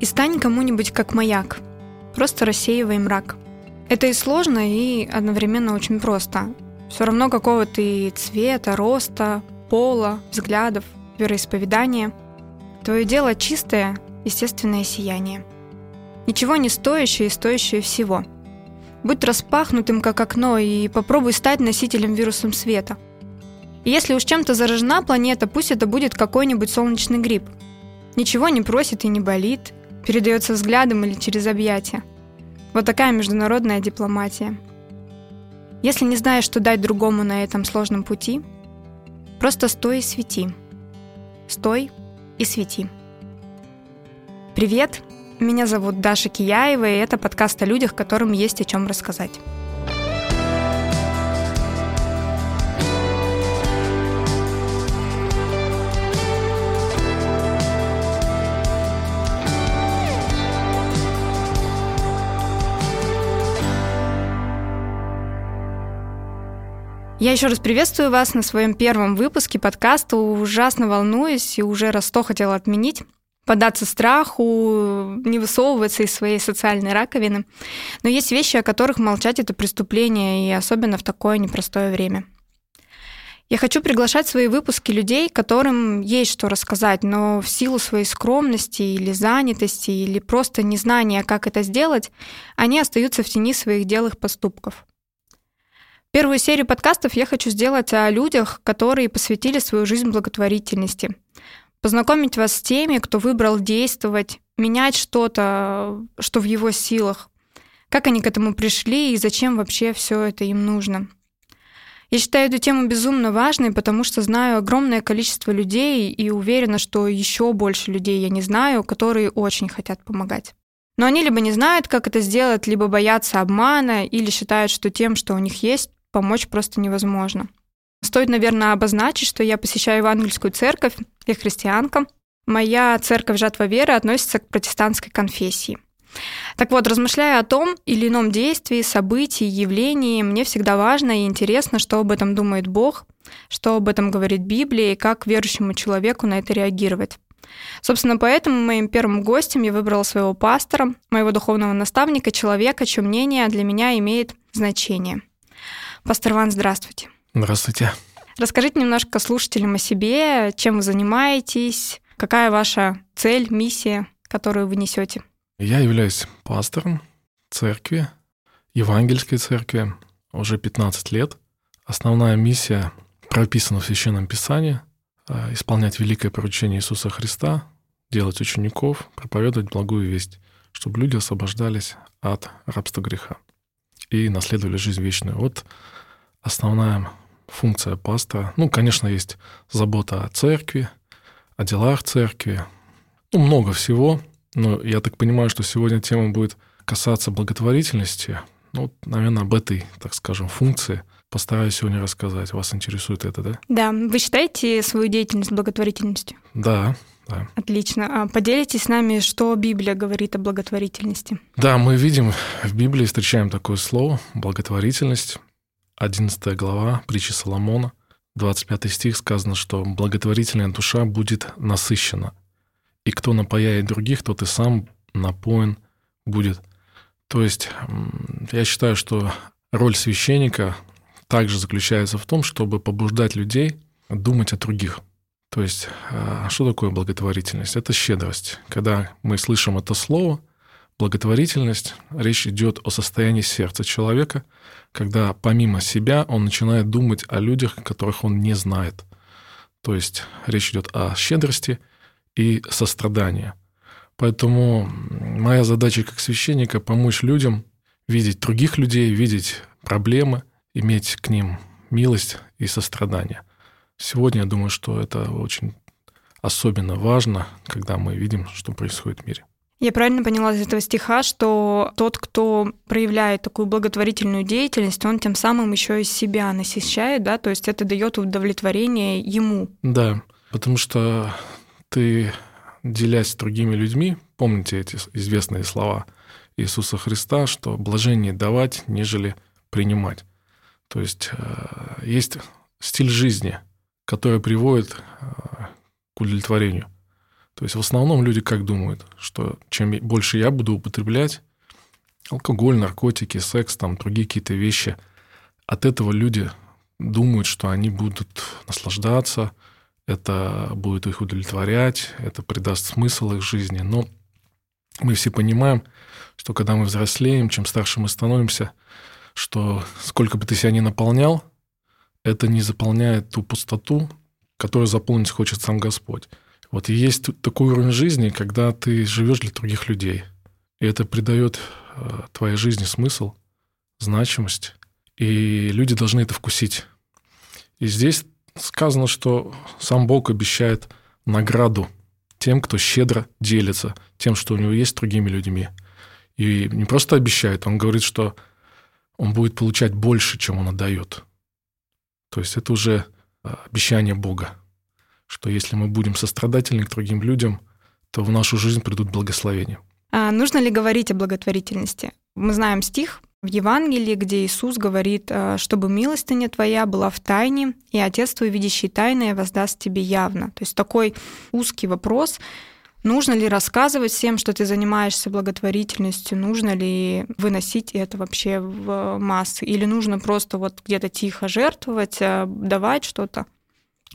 и стань кому-нибудь как маяк. Просто рассеивай мрак. Это и сложно, и одновременно очень просто. Все равно какого ты цвета, роста, пола, взглядов, вероисповедания. Твое дело чистое, естественное сияние. Ничего не стоящее и стоящее всего. Будь распахнутым, как окно, и попробуй стать носителем вирусом света. И если уж чем-то заражена планета, пусть это будет какой-нибудь солнечный гриб. Ничего не просит и не болит, передается взглядом или через объятия. Вот такая международная дипломатия. Если не знаешь, что дать другому на этом сложном пути, просто стой и свети. Стой и свети. Привет, меня зовут Даша Кияева, и это подкаст о людях, которым есть о чем рассказать. Я еще раз приветствую вас на своем первом выпуске подкаста. Ужасно волнуюсь и уже раз сто хотела отменить поддаться страху, не высовываться из своей социальной раковины. Но есть вещи, о которых молчать это преступление, и особенно в такое непростое время. Я хочу приглашать в свои выпуски людей, которым есть что рассказать, но в силу своей скромности или занятости, или просто незнания, как это сделать, они остаются в тени своих делых поступков. Первую серию подкастов я хочу сделать о людях, которые посвятили свою жизнь благотворительности. Познакомить вас с теми, кто выбрал действовать, менять что-то, что в его силах. Как они к этому пришли и зачем вообще все это им нужно. Я считаю эту тему безумно важной, потому что знаю огромное количество людей и уверена, что еще больше людей я не знаю, которые очень хотят помогать. Но они либо не знают, как это сделать, либо боятся обмана, или считают, что тем, что у них есть, помочь просто невозможно. Стоит, наверное, обозначить, что я посещаю евангельскую церковь, я христианка. Моя церковь «Жатва веры» относится к протестантской конфессии. Так вот, размышляя о том или ином действии, событии, явлении, мне всегда важно и интересно, что об этом думает Бог, что об этом говорит Библия и как верующему человеку на это реагировать. Собственно, поэтому моим первым гостем я выбрала своего пастора, моего духовного наставника, человека, чье мнение для меня имеет значение – Пастор Ван, здравствуйте. Здравствуйте. Расскажите немножко слушателям о себе, чем вы занимаетесь, какая ваша цель, миссия, которую вы несете. Я являюсь пастором церкви, евангельской церкви, уже 15 лет. Основная миссия прописана в Священном Писании а, – исполнять великое поручение Иисуса Христа, делать учеников, проповедовать благую весть, чтобы люди освобождались от рабства греха и наследовали жизнь вечную. Вот основная функция пастора. Ну, конечно, есть забота о церкви, о делах церкви. Ну, много всего. Но я так понимаю, что сегодня тема будет касаться благотворительности. Ну, наверное, об этой, так скажем, функции постараюсь сегодня рассказать. Вас интересует это, да? Да. Вы считаете свою деятельность благотворительностью? Да, да. Отлично. А поделитесь с нами, что Библия говорит о благотворительности. Да, мы видим в Библии, встречаем такое слово «благотворительность». 11 глава притчи Соломона, 25 стих сказано, что благотворительная душа будет насыщена, и кто напояет других, тот и сам напоен будет. То есть я считаю, что роль священника также заключается в том, чтобы побуждать людей думать о других – то есть, а, что такое благотворительность? Это щедрость. Когда мы слышим это слово, благотворительность, речь идет о состоянии сердца человека, когда помимо себя он начинает думать о людях, которых он не знает. То есть речь идет о щедрости и сострадании. Поэтому моя задача как священника помочь людям видеть других людей, видеть проблемы, иметь к ним милость и сострадание. Сегодня я думаю, что это очень особенно важно, когда мы видим, что происходит в мире. Я правильно поняла из этого стиха, что тот, кто проявляет такую благотворительную деятельность, он тем самым еще и себя насыщает, да, то есть это дает удовлетворение ему. Да, потому что ты, делясь с другими людьми, помните эти известные слова Иисуса Христа, что блажение давать, нежели принимать. То есть э, есть стиль жизни – которая приводит э, к удовлетворению. То есть в основном люди как думают, что чем больше я буду употреблять алкоголь, наркотики, секс, там другие какие-то вещи, от этого люди думают, что они будут наслаждаться, это будет их удовлетворять, это придаст смысл их жизни. Но мы все понимаем, что когда мы взрослеем, чем старше мы становимся, что сколько бы ты себя ни наполнял, это не заполняет ту пустоту, которую заполнить хочет сам Господь. Вот и есть такой уровень жизни, когда ты живешь для других людей. И это придает э, твоей жизни смысл, значимость. И люди должны это вкусить. И здесь сказано, что сам Бог обещает награду тем, кто щедро делится тем, что у него есть с другими людьми. И не просто обещает, он говорит, что он будет получать больше, чем он отдает. То есть это уже э, обещание Бога, что если мы будем сострадательны к другим людям, то в нашу жизнь придут благословения. А нужно ли говорить о благотворительности? Мы знаем стих в Евангелии, где Иисус говорит, э, чтобы милостыня твоя была в тайне, и Отец твой, видящий тайное, воздаст тебе явно. То есть такой узкий вопрос, Нужно ли рассказывать всем, что ты занимаешься благотворительностью? Нужно ли выносить это вообще в массы? Или нужно просто вот где-то тихо жертвовать, э, давать что-то?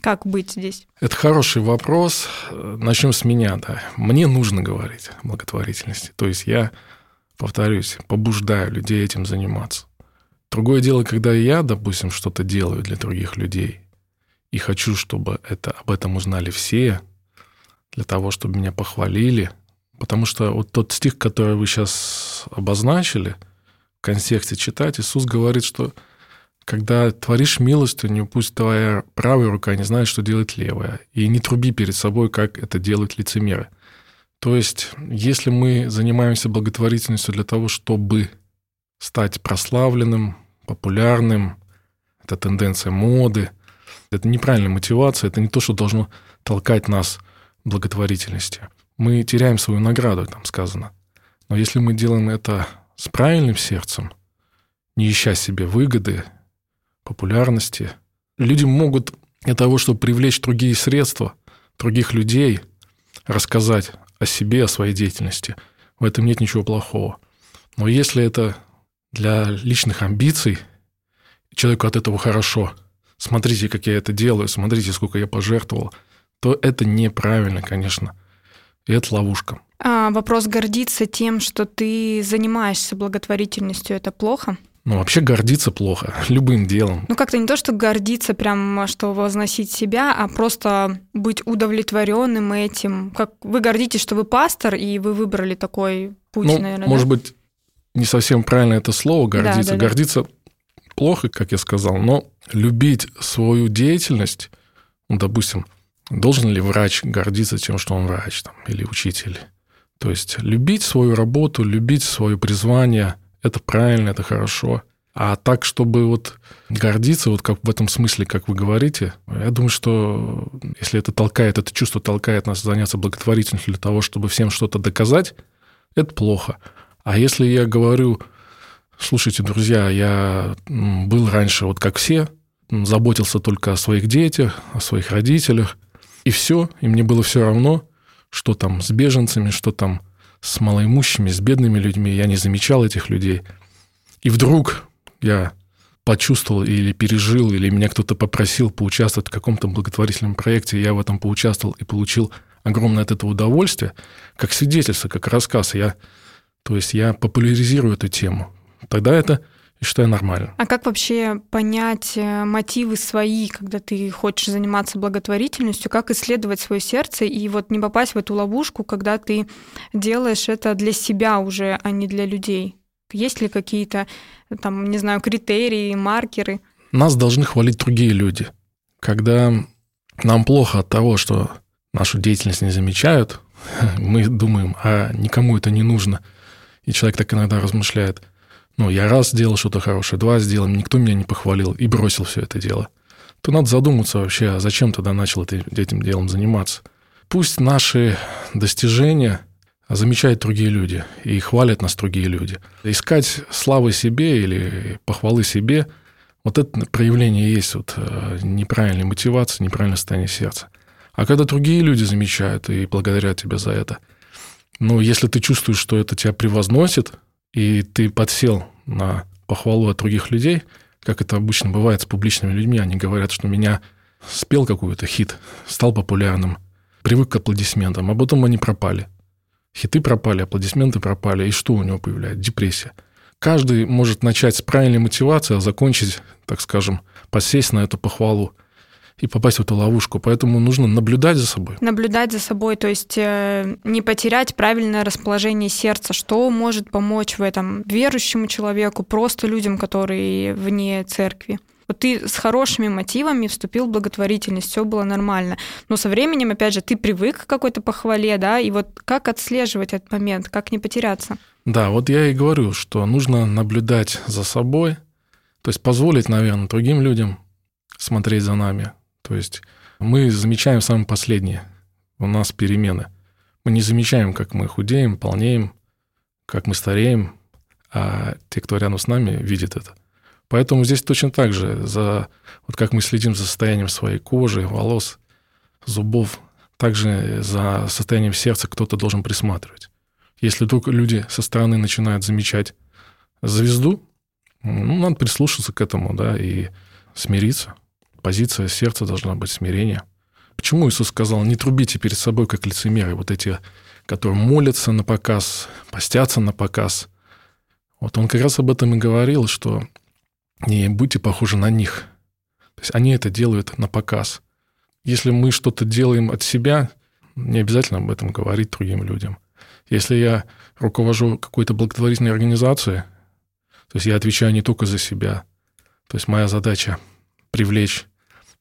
Как быть здесь? Это хороший вопрос. Начнем с меня. Да. Мне нужно говорить о благотворительности. То есть я, повторюсь, побуждаю людей этим заниматься. Другое дело, когда я, допустим, что-то делаю для других людей и хочу, чтобы это, об этом узнали все, для того, чтобы меня похвалили. Потому что вот тот стих, который вы сейчас обозначили, в контексте читать, Иисус говорит, что когда творишь милостыню, пусть твоя правая рука не знает, что делает левая. И не труби перед собой, как это делают лицемеры. То есть, если мы занимаемся благотворительностью для того, чтобы стать прославленным, популярным, это тенденция моды, это неправильная мотивация, это не то, что должно толкать нас благотворительности. Мы теряем свою награду, там сказано. Но если мы делаем это с правильным сердцем, не ища себе выгоды, популярности, люди могут для того, чтобы привлечь другие средства, других людей, рассказать о себе, о своей деятельности. В этом нет ничего плохого. Но если это для личных амбиций, человеку от этого хорошо, смотрите, как я это делаю, смотрите, сколько я пожертвовал – то это неправильно, конечно. И это ловушка. А вопрос гордиться тем, что ты занимаешься благотворительностью, это плохо? Ну, вообще гордиться плохо, любым делом. Ну, как-то не то, что гордиться прям, что возносить себя, а просто быть удовлетворенным этим. Как вы гордитесь, что вы пастор, и вы выбрали такой путь, ну, наверное. Может да? быть, не совсем правильно это слово гордиться. Да, да, гордиться да. плохо, как я сказал, но любить свою деятельность, ну, допустим, Должен ли врач гордиться тем, что он врач там, или учитель? То есть любить свою работу, любить свое призвание, это правильно, это хорошо. А так, чтобы вот гордиться, вот как в этом смысле, как вы говорите, я думаю, что если это толкает, это чувство толкает нас заняться благотворительностью для того, чтобы всем что-то доказать, это плохо. А если я говорю, слушайте, друзья, я был раньше вот как все, заботился только о своих детях, о своих родителях, и все, и мне было все равно, что там с беженцами, что там с малоимущими, с бедными людьми. Я не замечал этих людей. И вдруг я почувствовал или пережил, или меня кто-то попросил поучаствовать в каком-то благотворительном проекте, я в этом поучаствовал и получил огромное от этого удовольствие, как свидетельство, как рассказ. Я, то есть я популяризирую эту тему. Тогда это и что я нормально. А как вообще понять э, мотивы свои, когда ты хочешь заниматься благотворительностью, как исследовать свое сердце и вот не попасть в эту ловушку, когда ты делаешь это для себя уже, а не для людей? Есть ли какие-то, там, не знаю, критерии, маркеры? Нас должны хвалить другие люди. Когда нам плохо от того, что нашу деятельность не замечают, мы думаем, а никому это не нужно. И человек так иногда размышляет – ну, я раз сделал что-то хорошее, два сделал, никто меня не похвалил и бросил все это дело, то надо задуматься вообще, а зачем тогда начал этим делом заниматься. Пусть наши достижения замечают другие люди и хвалят нас другие люди. Искать славы себе или похвалы себе, вот это проявление есть вот э, неправильной мотивации, неправильное состояние сердца. А когда другие люди замечают и благодарят тебя за это, ну, если ты чувствуешь, что это тебя превозносит, и ты подсел на похвалу от других людей, как это обычно бывает с публичными людьми, они говорят, что меня спел какой-то хит, стал популярным, привык к аплодисментам, а потом они пропали. Хиты пропали, аплодисменты пропали, и что у него появляется? Депрессия. Каждый может начать с правильной мотивации, а закончить, так скажем, посесть на эту похвалу и попасть в эту ловушку. Поэтому нужно наблюдать за собой. Наблюдать за собой, то есть э, не потерять правильное расположение сердца. Что может помочь в этом верующему человеку, просто людям, которые вне церкви? Вот ты с хорошими мотивами вступил в благотворительность, все было нормально. Но со временем, опять же, ты привык к какой-то похвале, да, и вот как отслеживать этот момент, как не потеряться? Да, вот я и говорю, что нужно наблюдать за собой, то есть позволить, наверное, другим людям смотреть за нами. То есть мы замечаем самое последнее. У нас перемены. Мы не замечаем, как мы худеем, полнеем, как мы стареем, а те, кто рядом с нами, видят это. Поэтому здесь точно так же, за, вот как мы следим за состоянием своей кожи, волос, зубов, также за состоянием сердца кто-то должен присматривать. Если вдруг люди со стороны начинают замечать звезду, ну, надо прислушаться к этому, да, и смириться. Позиция сердца должна быть смирение. Почему Иисус сказал, не трубите перед собой, как лицемеры, вот эти, которые молятся на показ, постятся на показ. Вот он как раз об этом и говорил, что не будьте похожи на них. То есть они это делают на показ. Если мы что-то делаем от себя, не обязательно об этом говорить другим людям. Если я руковожу какой-то благотворительной организацией, то есть я отвечаю не только за себя. То есть моя задача привлечь,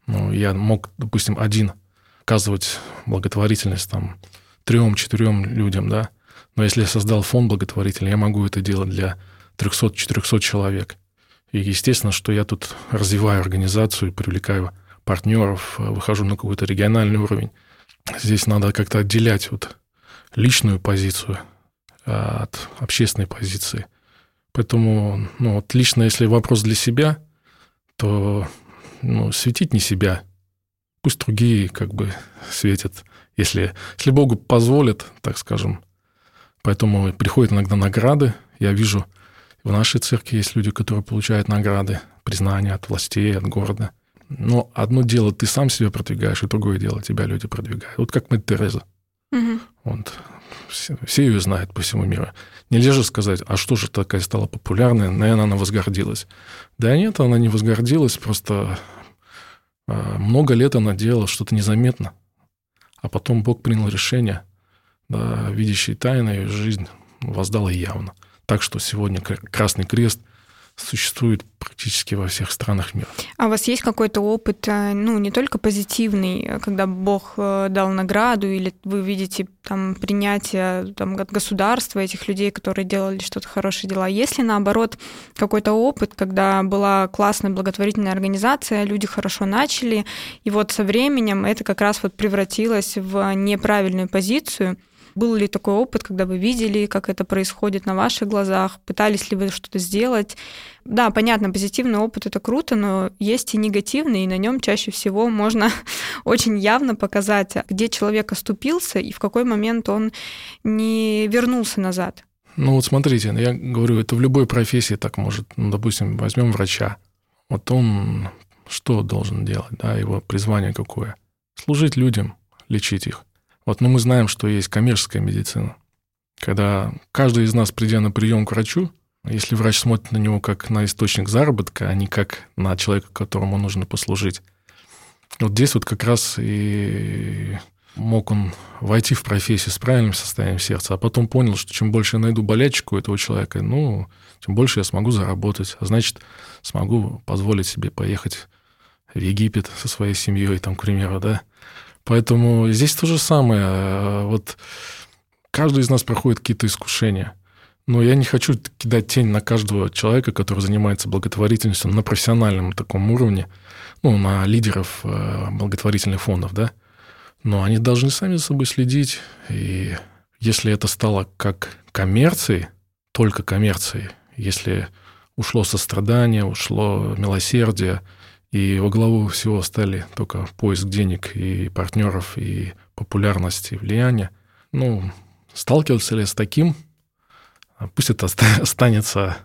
ну, я мог, допустим, один оказывать благотворительность там трем-четырем людям, да, но если я создал фонд благотворительный, я могу это делать для 300-400 человек. И естественно, что я тут развиваю организацию, привлекаю партнеров, выхожу на какой-то региональный уровень. Здесь надо как-то отделять вот личную позицию от общественной позиции. Поэтому, ну, вот лично, если вопрос для себя, то ну, светить не себя. Пусть другие как бы светят, если, если Богу позволит, так скажем. Поэтому приходят иногда награды. Я вижу в нашей церкви есть люди, которые получают награды, признания от властей, от города. Но одно дело ты сам себя продвигаешь, и другое дело тебя люди продвигают. Вот как мы Тереза. Угу. Вот. Все, ее знают по всему миру. Нельзя же сказать, а что же такая стала популярная, наверное, она возгордилась. Да нет, она не возгордилась, просто э, много лет она делала что-то незаметно. А потом Бог принял решение, да, видящий тайны, жизнь воздал ей явно. Так что сегодня Красный Крест существует практически во всех странах мира. А у вас есть какой-то опыт, э, ну, не только позитивный, когда Бог э, дал награду, или вы видите там принятие там, от государства этих людей, которые делали что-то хорошие дела? Есть ли, наоборот, какой-то опыт, когда была классная благотворительная организация, люди хорошо начали, и вот со временем это как раз вот превратилось в неправильную позицию – был ли такой опыт, когда вы видели, как это происходит на ваших глазах? Пытались ли вы что-то сделать? Да, понятно, позитивный опыт это круто, но есть и негативный, и на нем чаще всего можно очень явно показать, где человек оступился и в какой момент он не вернулся назад. Ну вот смотрите, я говорю, это в любой профессии так может. Ну, допустим, возьмем врача. Вот он что должен делать, да, его призвание какое? Служить людям, лечить их. Вот, но мы знаем, что есть коммерческая медицина. Когда каждый из нас, придя на прием к врачу, если врач смотрит на него как на источник заработка, а не как на человека, которому нужно послужить, вот здесь вот как раз и мог он войти в профессию с правильным состоянием сердца, а потом понял, что чем больше я найду болячку этого человека, ну, тем больше я смогу заработать, а значит, смогу позволить себе поехать в Египет со своей семьей, там, к примеру, да, Поэтому здесь то же самое. Э, вот каждый из нас проходит какие-то искушения. Но я не хочу кидать тень на каждого человека, который занимается благотворительностью на профессиональном таком уровне, ну, на лидеров э, благотворительных фондов, да. Но они должны сами за собой следить. И если это стало как коммерцией, только коммерцией, если ушло сострадание, ушло милосердие, и во главу всего стали только поиск денег и партнеров, и популярности, и влияния. Ну, сталкивался ли с таким, пусть это останется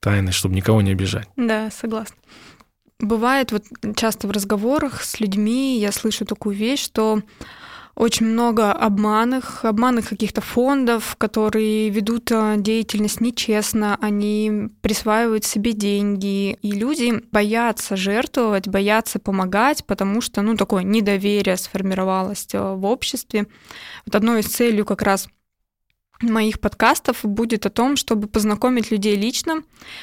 тайной, чтобы никого не обижать. Да, согласна. Бывает вот часто в разговорах с людьми я слышу такую вещь, что очень много обманных, обманных каких-то фондов, которые ведут э, деятельность нечестно, они присваивают себе деньги, и люди боятся жертвовать, боятся помогать, потому что, ну, такое недоверие сформировалось э, в обществе. Вот одной из целей как раз моих подкастов будет о том, чтобы познакомить людей лично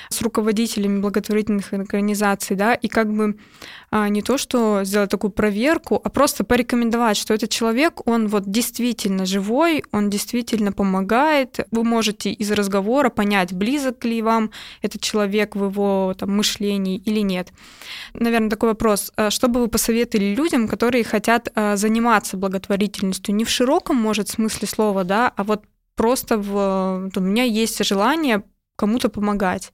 с руководителями благотворительных организаций, да, и как бы а, не то, что сделать такую проверку, а просто порекомендовать, что этот человек, он вот действительно живой, он действительно помогает. Вы можете из разговора понять, близок ли вам этот человек в его там, мышлении или нет. Наверное, такой вопрос. А что бы вы посоветовали людям, которые хотят а, заниматься благотворительностью не в широком, может, смысле слова, да, а вот просто в... у меня есть желание кому-то помогать.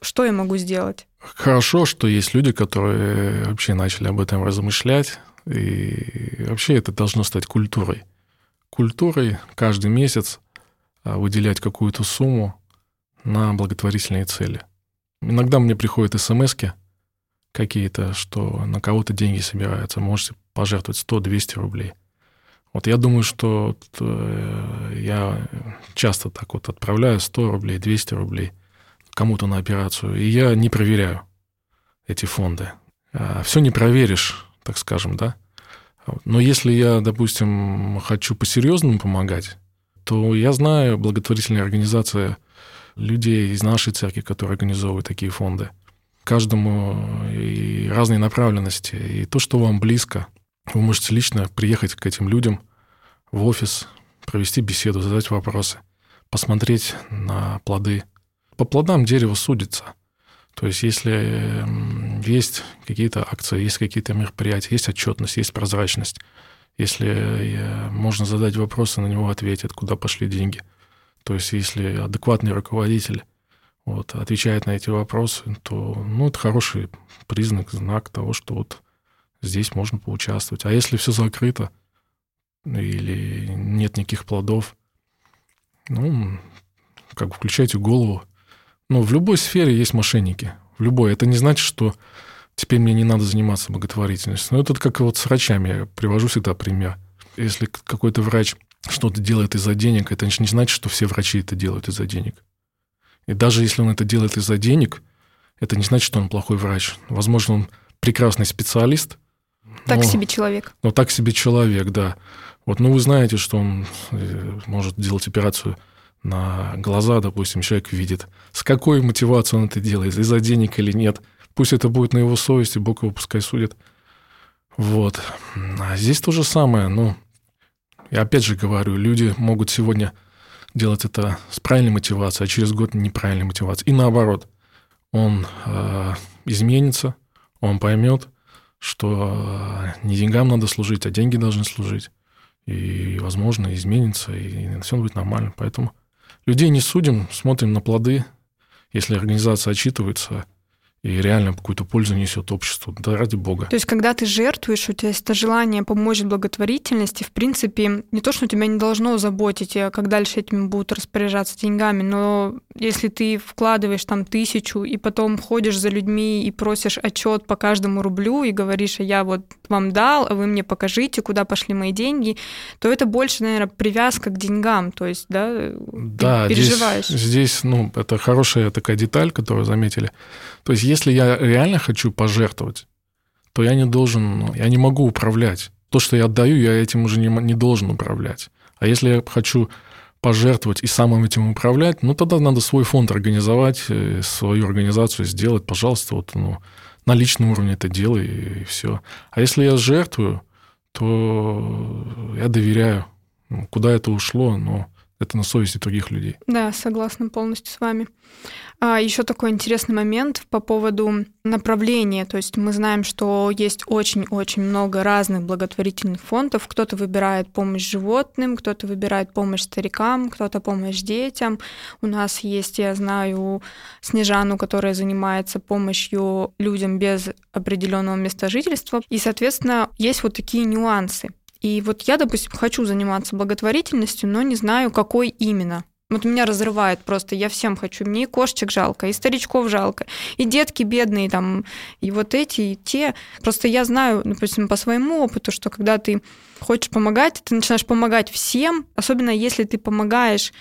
Что я могу сделать? Хорошо, что есть люди, которые вообще начали об этом размышлять, и вообще это должно стать культурой. Культурой каждый месяц а, выделять какую-то сумму на благотворительные цели. Иногда мне приходят смс какие-то, что на кого-то деньги собираются, можете пожертвовать 100-200 рублей. Вот я думаю, что э, я часто так вот отправляю 100 рублей, 200 рублей кому-то на операцию, и я не проверяю эти фонды. А, Все не проверишь, так скажем, да. Но если я, допустим, хочу по-серьезному помогать, то я знаю благотворительные организации людей из нашей церкви, которые организовывают такие фонды. Каждому и разные направленности. И то, что вам близко – вы можете лично приехать к этим людям в офис, провести беседу, задать вопросы, посмотреть на плоды. По плодам дерево судится. То есть если есть какие-то акции, есть какие-то мероприятия, есть отчетность, есть прозрачность, если э, можно задать вопросы, на него ответят, куда пошли деньги. То есть если адекватный руководитель вот, отвечает на эти вопросы, то ну, это хороший признак, знак того, что вот здесь можно поучаствовать. А если все закрыто или нет никаких плодов, ну, как бы включайте голову. Ну, в любой сфере есть мошенники. В любой. Это не значит, что теперь мне не надо заниматься благотворительностью. Но это как вот с врачами. Я привожу всегда пример. Если какой-то врач что-то делает из-за денег, это не значит, что все врачи это делают из-за денег. И даже если он это делает из-за денег, это не значит, что он плохой врач. Возможно, он прекрасный специалист, так ну, себе человек. Ну, так себе человек, да. Вот, ну, вы знаете, что он э, может делать операцию на глаза, допустим, человек видит. С какой мотивацией он это делает, из-за денег или нет. Пусть это будет на его совести, Бог его пускай судит. Вот. А здесь то же самое. Ну, я опять же говорю, люди могут сегодня делать это с правильной мотивацией, а через год неправильной мотивацией. И наоборот, он э, изменится, он поймет, что не деньгам надо служить, а деньги должны служить. И, возможно, изменится, и все будет нормально. Поэтому людей не судим, смотрим на плоды. Если организация отчитывается, и реально какую-то пользу несет обществу. Да ради бога. То есть, когда ты жертвуешь, у тебя есть это желание помочь благотворительности, в принципе, не то, что тебя не должно заботить, а как дальше этим будут распоряжаться деньгами, но если ты вкладываешь там тысячу и потом ходишь за людьми и просишь отчет по каждому рублю и говоришь, а я вот вам дал, а вы мне покажите, куда пошли мои деньги, то это больше, наверное, привязка к деньгам, то есть, да, да переживаешь. Здесь, здесь, ну, это хорошая такая деталь, которую заметили. То есть, если я реально хочу пожертвовать, то я не должен, я не могу управлять. То, что я отдаю, я этим уже не, не должен управлять. А если я хочу пожертвовать и самым этим управлять, ну тогда надо свой фонд организовать, э, свою организацию сделать, пожалуйста, вот ну, на личном уровне это делай и все. А если я жертвую, то я доверяю. Ну, куда это ушло, но это на совести других людей. Да, согласна полностью с вами. А еще такой интересный момент по поводу направления. То есть мы знаем, что есть очень-очень много разных благотворительных фондов. Кто-то выбирает помощь животным, кто-то выбирает помощь старикам, кто-то помощь детям. У нас есть, я знаю, Снежану, которая занимается помощью людям без определенного места жительства. И, соответственно, есть вот такие нюансы. И вот я, допустим, хочу заниматься благотворительностью, но не знаю, какой именно. Вот меня разрывает просто, я всем хочу. Мне и кошечек жалко, и старичков жалко, и детки бедные там, и вот эти, и те. Просто я знаю, допустим, по своему опыту, что когда ты хочешь помогать, ты начинаешь помогать всем, особенно если ты помогаешь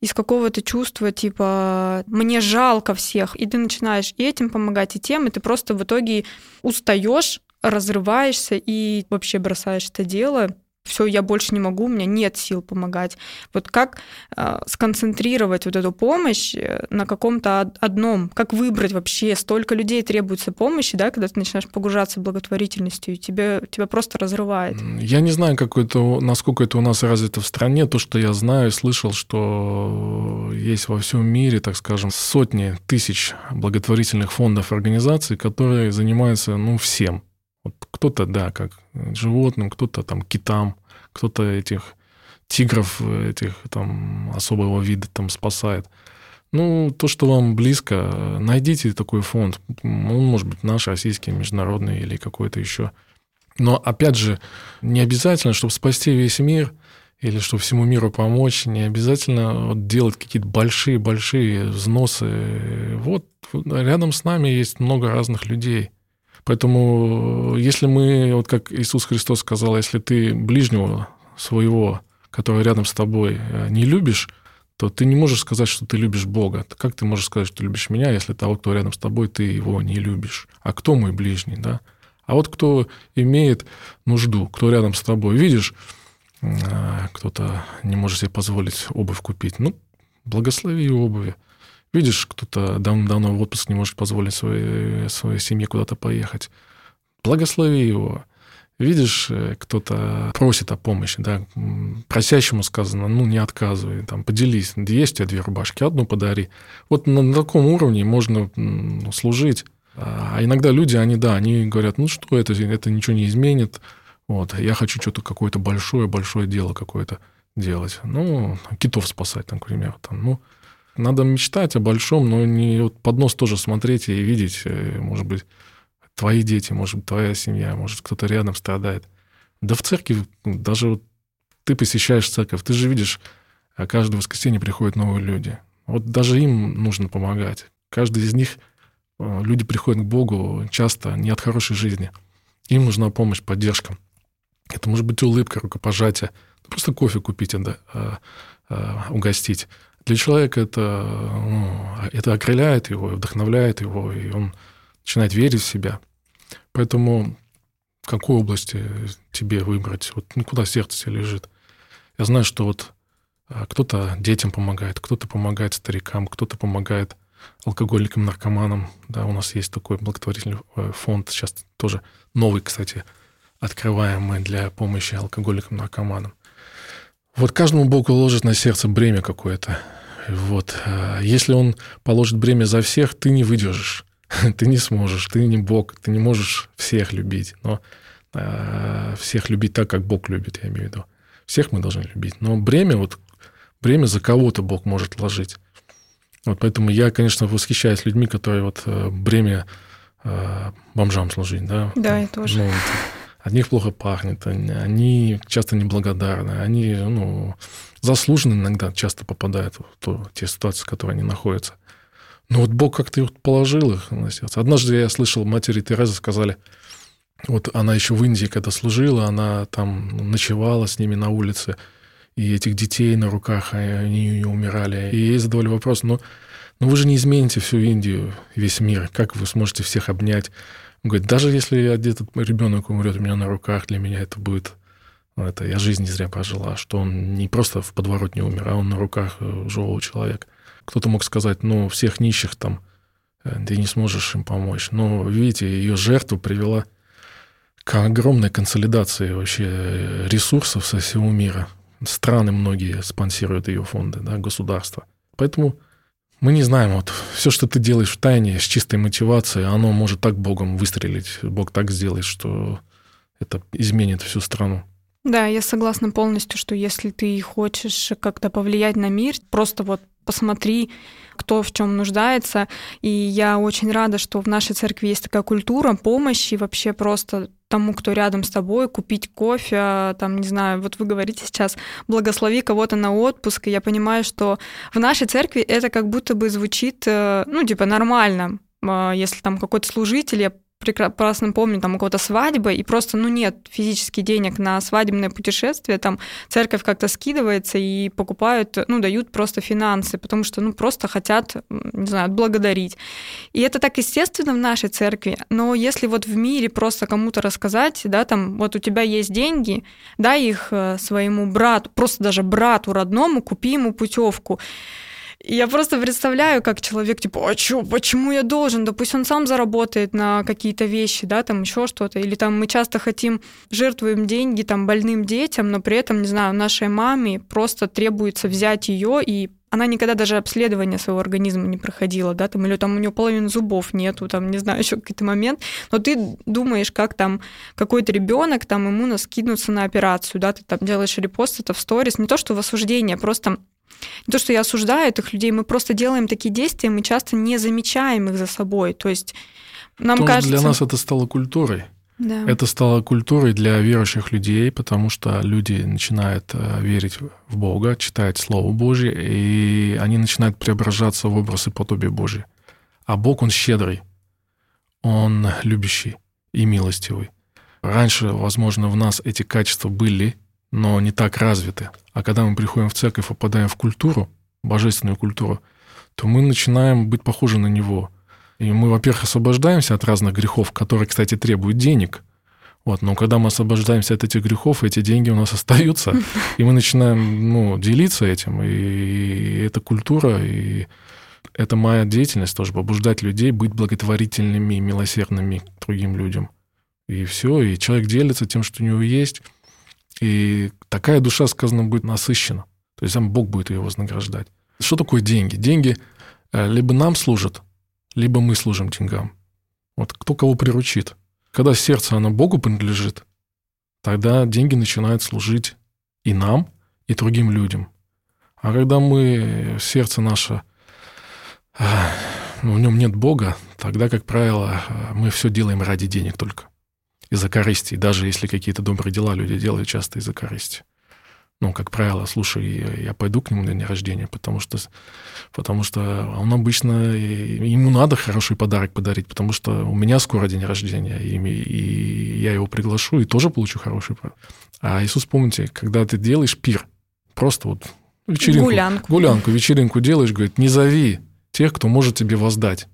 из какого-то чувства, типа, мне жалко всех, и ты начинаешь и этим помогать, и тем, и ты просто в итоге устаешь разрываешься и вообще бросаешь это дело, все, я больше не могу, у меня нет сил помогать. Вот как э, сконцентрировать вот эту помощь э, на каком-то одном, как выбрать вообще, столько людей требуется помощи, да, когда ты начинаешь погружаться благотворительностью, и тебя, тебя просто разрывает. Я не знаю, как это, насколько это у нас развито в стране, то, что я знаю, слышал, что есть во всем мире, так скажем, сотни тысяч благотворительных фондов, организаций, которые занимаются, ну, всем. Вот кто-то, да, как животным, кто-то там китам, кто-то этих тигров, этих там особого вида там спасает. Ну, то, что вам близко, найдите такой фонд. Он может быть наш, российский, международный или какой-то еще. Но, опять же, не обязательно, чтобы спасти весь мир или чтобы всему миру помочь, не обязательно вот делать какие-то большие-большие взносы. Вот рядом с нами есть много разных людей – Поэтому если мы, вот как Иисус Христос сказал, если ты ближнего своего, который рядом с тобой, э, не любишь, то ты не можешь сказать, что ты любишь Бога. Как ты можешь сказать, что ты любишь меня, если того, кто рядом с тобой, ты его не любишь? А кто мой ближний, да? А вот кто имеет нужду, кто рядом с тобой, видишь, э, кто-то не может себе позволить обувь купить, ну, благослови обуви. Видишь, кто-то давно в отпуск не может позволить своей, своей семье куда-то поехать. Благослови его. Видишь, э, кто-то просит о помощи, да, просящему сказано, ну, не отказывай, там, поделись, есть у тебя две рубашки, одну подари. Вот на, на таком уровне можно служить. А иногда люди, они, да, они говорят, ну, что это, это ничего не изменит, вот, я хочу что-то какое-то большое-большое дело какое-то делать. Ну, китов спасать, там, к примеру, там, ну, надо мечтать о большом, но не вот под нос тоже смотреть и видеть, э, может быть, твои дети, может быть, твоя семья, может, кто-то рядом страдает. Да в церкви, даже вот ты посещаешь церковь, ты же видишь, а каждое воскресенье приходят новые люди. Вот даже им нужно помогать. Каждый из них, э, люди приходят к Богу часто не от хорошей жизни. Им нужна помощь, поддержка. Это может быть улыбка, рукопожатие. Просто кофе купить, да, э, угостить. Для человека это, ну, это окрыляет его, вдохновляет его, и он начинает верить в себя. Поэтому в какой области тебе выбрать? Вот ну, куда сердце тебе лежит? Я знаю, что вот а, кто-то детям помогает, кто-то помогает старикам, кто-то помогает алкоголикам, наркоманам. Да, у нас есть такой благотворительный э, фонд, сейчас тоже новый, кстати, открываемый для помощи алкоголикам, наркоманам. Вот каждому Бог уложит на сердце бремя какое-то. Вот. А если он положит бремя за всех, ты не выдержишь. Ты не сможешь, ты не Бог, ты не можешь всех любить. Но э, всех любить так, как Бог любит, я имею в виду. Всех мы должны любить. Но бремя, вот бремя за кого-то Бог может ложить. Вот поэтому я, конечно, восхищаюсь людьми, которые вот э, бремя э, бомжам служить, да. Да, я тоже. Ну, от них плохо пахнет, они часто неблагодарны, они ну, заслуженно иногда часто попадают в то, те ситуации, в которых они находятся. Но вот Бог как-то их положил их на сердце. Однажды я слышал, матери Терезы сказали, вот она еще в Индии, когда служила, она там ночевала с ними на улице, и этих детей на руках, они умирали. И ей задавали вопрос, ну, ну вы же не измените всю Индию, весь мир, как вы сможете всех обнять? Он говорит, даже если этот ребенок умрет у меня на руках, для меня это будет... Это я жизнь не зря прожила, что он не просто в подворотне умер, а он на руках э, живого человека. Кто-то мог сказать, ну, всех нищих там, э, ты не сможешь им помочь. Но, видите, ее жертва привела к огромной консолидации вообще э, ресурсов со всего мира. страны многие спонсируют ее фонды, да, государства. Поэтому мы не знаем, вот все, что ты делаешь в тайне, с чистой мотивацией, оно может так Богом выстрелить. Бог так сделает, что это изменит всю страну. Да, я согласна полностью, что если ты хочешь как-то повлиять на мир, просто вот посмотри, кто в чем нуждается. И я очень рада, что в нашей церкви есть такая культура помощи, вообще просто тому, кто рядом с тобой, купить кофе, там, не знаю, вот вы говорите сейчас, благослови кого-то на отпуск, и я понимаю, что в нашей церкви это как будто бы звучит, э, ну, типа, нормально, а, если там какой-то служитель, я прекрасно помню, там у кого-то свадьба, и просто, ну, нет физически денег на свадебное путешествие, там церковь как-то скидывается и покупают, ну, дают просто финансы, потому что, ну, просто хотят, не знаю, отблагодарить. И это так естественно в нашей церкви, но если вот в мире просто кому-то рассказать, да, там, вот у тебя есть деньги, дай их э, своему брату, просто даже брату родному, купи ему путевку, я просто представляю, как человек, типа, а чё, почему я должен? Да пусть он сам заработает на какие-то вещи, да, там еще что-то. Или там мы часто хотим, жертвуем деньги там больным детям, но при этом, не знаю, нашей маме просто требуется взять ее и она никогда даже обследование своего организма не проходила, да, там, или там у нее половины зубов нету, там, не знаю, еще какой-то момент, но ты думаешь, как там какой-то ребенок, там, ему скинуться на операцию, да, ты там делаешь репост это в сторис, не то, что в осуждение, а просто не то, что я осуждаю этих людей, мы просто делаем такие действия, мы часто не замечаем их за собой. То есть нам Потому кажется... Для нас это стало культурой. Да. Это стало культурой для верующих людей, потому что люди начинают э, верить в Бога, читать Слово Божье, и они начинают преображаться в образ и подобие Божье. А Бог, Он щедрый, Он любящий и милостивый. Раньше, возможно, в нас эти качества были, но не так развиты. А когда мы приходим в церковь, попадаем в культуру, божественную культуру, то мы начинаем быть похожи на него. И мы, во-первых, освобождаемся от разных грехов, которые, кстати, требуют денег. Вот, но когда мы освобождаемся от этих грехов, эти деньги у нас остаются, и мы начинаем ну, делиться этим. И эта культура, и это моя деятельность тоже, побуждать людей быть благотворительными и милосердными к другим людям. И все, и человек делится тем, что у него есть, и такая душа, сказано, будет насыщена. То есть сам Бог будет ее вознаграждать. Что такое деньги? Деньги э, либо нам служат, либо мы служим деньгам. Вот кто кого приручит. Когда сердце, оно Богу принадлежит, тогда деньги начинают служить и нам, и другим людям. А когда мы, сердце наше, э, ну, в нем нет Бога, тогда, как правило, э, мы все делаем ради денег только из-за корысти. даже если какие-то добрые дела люди делают часто из-за корысти. Ну, как правило, слушай, я пойду к нему на день рождения, потому что, потому что он обычно, ему надо хороший подарок подарить, потому что у меня скоро день рождения, и, и я его приглашу, и тоже получу хороший подарок. А Иисус, помните, когда ты делаешь пир, просто вот вечеринку, гулянку, гулянку вечеринку делаешь, говорит, не зови тех, кто может тебе воздать.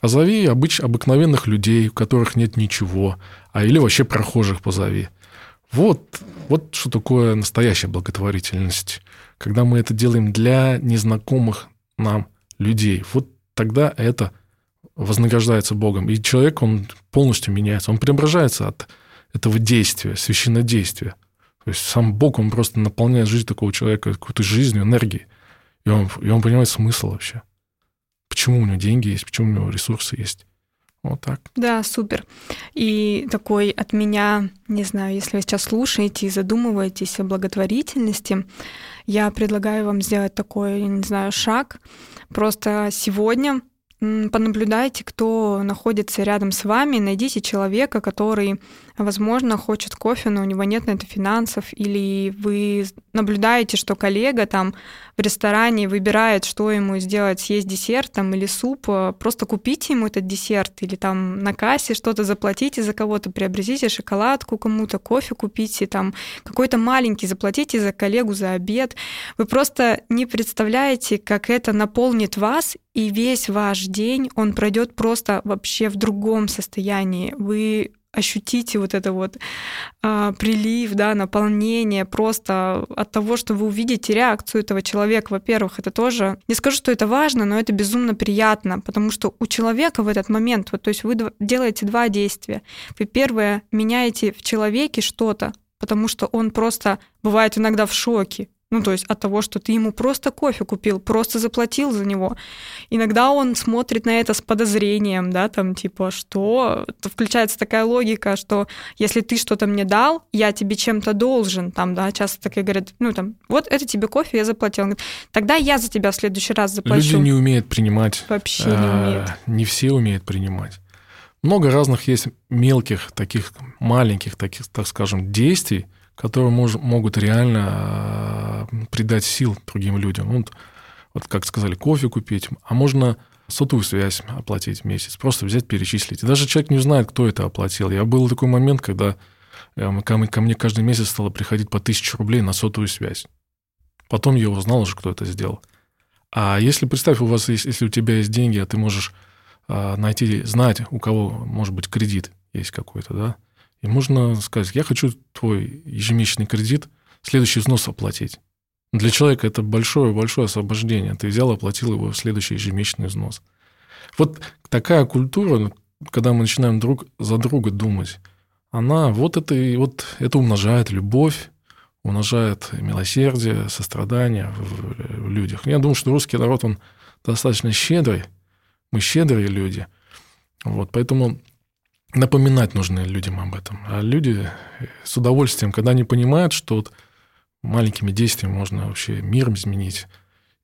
А зови обыч, обыкновенных людей, у которых нет ничего, а или вообще прохожих позови. Вот, вот что такое настоящая благотворительность. Когда мы это делаем для незнакомых нам людей, вот тогда это вознаграждается Богом. И человек, он полностью меняется, он преображается от этого действия, священнодействия. То есть сам Бог, он просто наполняет жизнь такого человека какой-то жизнью, энергией. И он, и он понимает смысл вообще почему у него деньги есть, почему у него ресурсы есть. Вот так. Да, супер. И такой от меня, не знаю, если вы сейчас слушаете и задумываетесь о благотворительности, я предлагаю вам сделать такой, не знаю, шаг. Просто сегодня понаблюдайте, кто находится рядом с вами, найдите человека, который, возможно, хочет кофе, но у него нет на это финансов, или вы наблюдаете, что коллега там в ресторане выбирает, что ему сделать, съесть десерт там или суп, э, просто купите ему этот десерт, или там на кассе что-то заплатите за кого-то, приобретите шоколадку кому-то, кофе купите, там какой-то маленький заплатите за коллегу за обед. Вы просто не представляете, как это наполнит вас, и весь ваш день, он пройдет просто вообще в другом состоянии. Вы ощутите вот это вот э, прилив, да, наполнение просто от того, что вы увидите реакцию этого человека. Во-первых, это тоже, не скажу, что это важно, но это безумно приятно, потому что у человека в этот момент, вот, то есть вы делаете два действия. Вы первое меняете в человеке что-то, потому что он просто бывает иногда в шоке. Ну, то есть от того, что ты ему просто кофе купил, просто заплатил за него. Иногда он смотрит на это с подозрением, да, там типа, что? Включается такая логика, что если ты что-то мне дал, я тебе чем-то должен, там, да, часто такие говорят, ну, там, вот это тебе кофе, я заплатил. Он говорит, Тогда я за тебя в следующий раз заплачу. Люди не умеют принимать. Вообще не умеют. Не все умеют принимать. Много разных есть мелких, таких маленьких, таких, так скажем, действий, которые мож, могут реально э, придать сил другим людям. Вот, вот как сказали, кофе купить, а можно сотовую связь оплатить в месяц, просто взять, перечислить. И даже человек не знает, кто это оплатил. Я был такой момент, когда э, ко мне каждый месяц стало приходить по тысяче рублей на сотовую связь. Потом я узнал уже, кто это сделал. А если, представь, у вас есть, если у тебя есть деньги, а ты можешь э, найти, знать, у кого, может быть, кредит есть какой-то, да, и можно сказать, я хочу твой ежемесячный кредит, следующий взнос оплатить. Для человека это большое-большое освобождение. Ты взял, оплатил его в следующий ежемесячный взнос. Вот такая культура, когда мы начинаем друг за друга думать, она вот это, вот это умножает любовь, умножает милосердие, сострадание в, в людях. Я думаю, что русский народ, он достаточно щедрый. Мы щедрые люди. Вот, поэтому напоминать нужно людям об этом. А люди с удовольствием, когда они понимают, что вот маленькими действиями можно вообще мир изменить,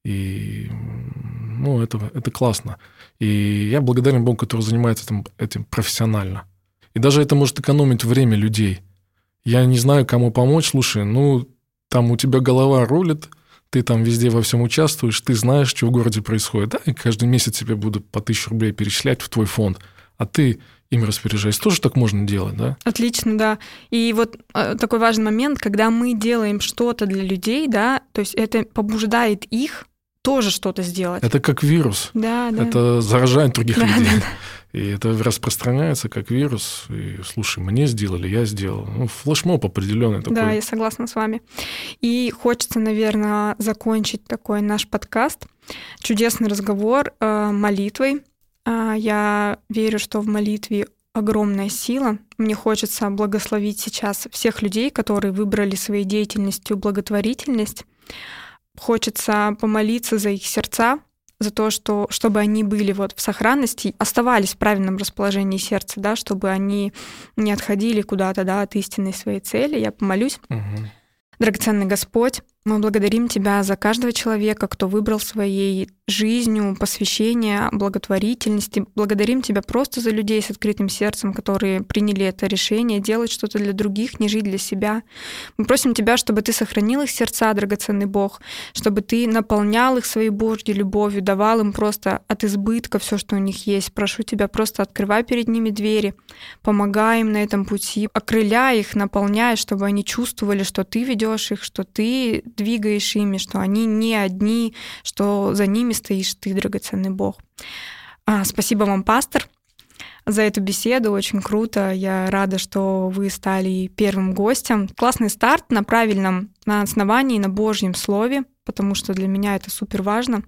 и ну, это, это классно. И я благодарен Богу, который занимается этим, этим профессионально. И даже это может экономить время людей. Я не знаю, кому помочь. Слушай, ну, там у тебя голова рулит, ты там везде во всем участвуешь, ты знаешь, что в городе происходит. Да, и каждый месяц тебе буду по тысяче рублей перечислять в твой фонд. А ты ими распоряжаясь. Тоже так можно делать, да? Отлично, да. И вот э, такой важный момент, когда мы делаем что-то для людей, да, то есть это побуждает их тоже что-то сделать. Это как вирус. Да, да. Это заражает других да, людей. Да, да. И это распространяется как вирус. И слушай, мне сделали, я сделал. Ну, флешмоб определенный такой. Да, я согласна с вами. И хочется, наверное, закончить такой наш подкаст. Чудесный разговор э, молитвой я верю, что в молитве огромная сила. Мне хочется благословить сейчас всех людей, которые выбрали своей деятельностью благотворительность. Хочется помолиться за их сердца, за то, что, чтобы они были вот в сохранности, оставались в правильном расположении сердца, да, чтобы они не отходили куда-то да, от истинной своей цели. Я помолюсь. Угу. Драгоценный Господь, мы благодарим Тебя за каждого человека, кто выбрал своей жизнью посвящение благотворительности. Благодарим Тебя просто за людей с открытым сердцем, которые приняли это решение делать что-то для других, не жить для себя. Мы просим Тебя, чтобы Ты сохранил их сердца, драгоценный Бог, чтобы Ты наполнял их своей Божьей любовью, давал им просто от избытка все, что у них есть. Прошу Тебя, просто открывай перед ними двери, помогай им на этом пути, окрыляй их, наполняй, чтобы они чувствовали, что Ты ведешь их, что Ты двигаешь ими, что они не одни, что за ними стоишь ты, драгоценный Бог. А, спасибо вам, пастор, за эту беседу. Очень круто. Я рада, что вы стали первым гостем. Классный старт на правильном, на основании, на Божьем Слове, потому что для меня это супер важно.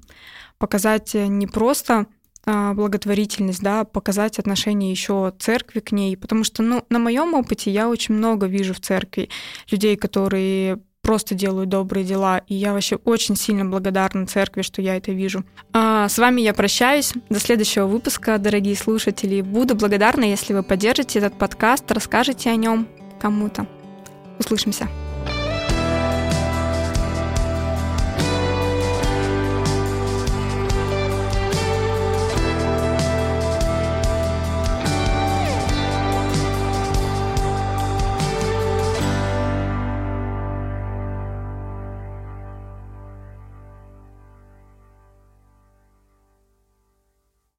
Показать не просто а, благотворительность, да, показать отношение еще церкви к ней, потому что, ну, на моем опыте я очень много вижу в церкви людей, которые просто делают добрые дела. И я вообще очень сильно благодарна церкви, что я это вижу. А с вами я прощаюсь. До следующего выпуска, дорогие слушатели. Буду благодарна, если вы поддержите этот подкаст, расскажете о нем кому-то. Услышимся.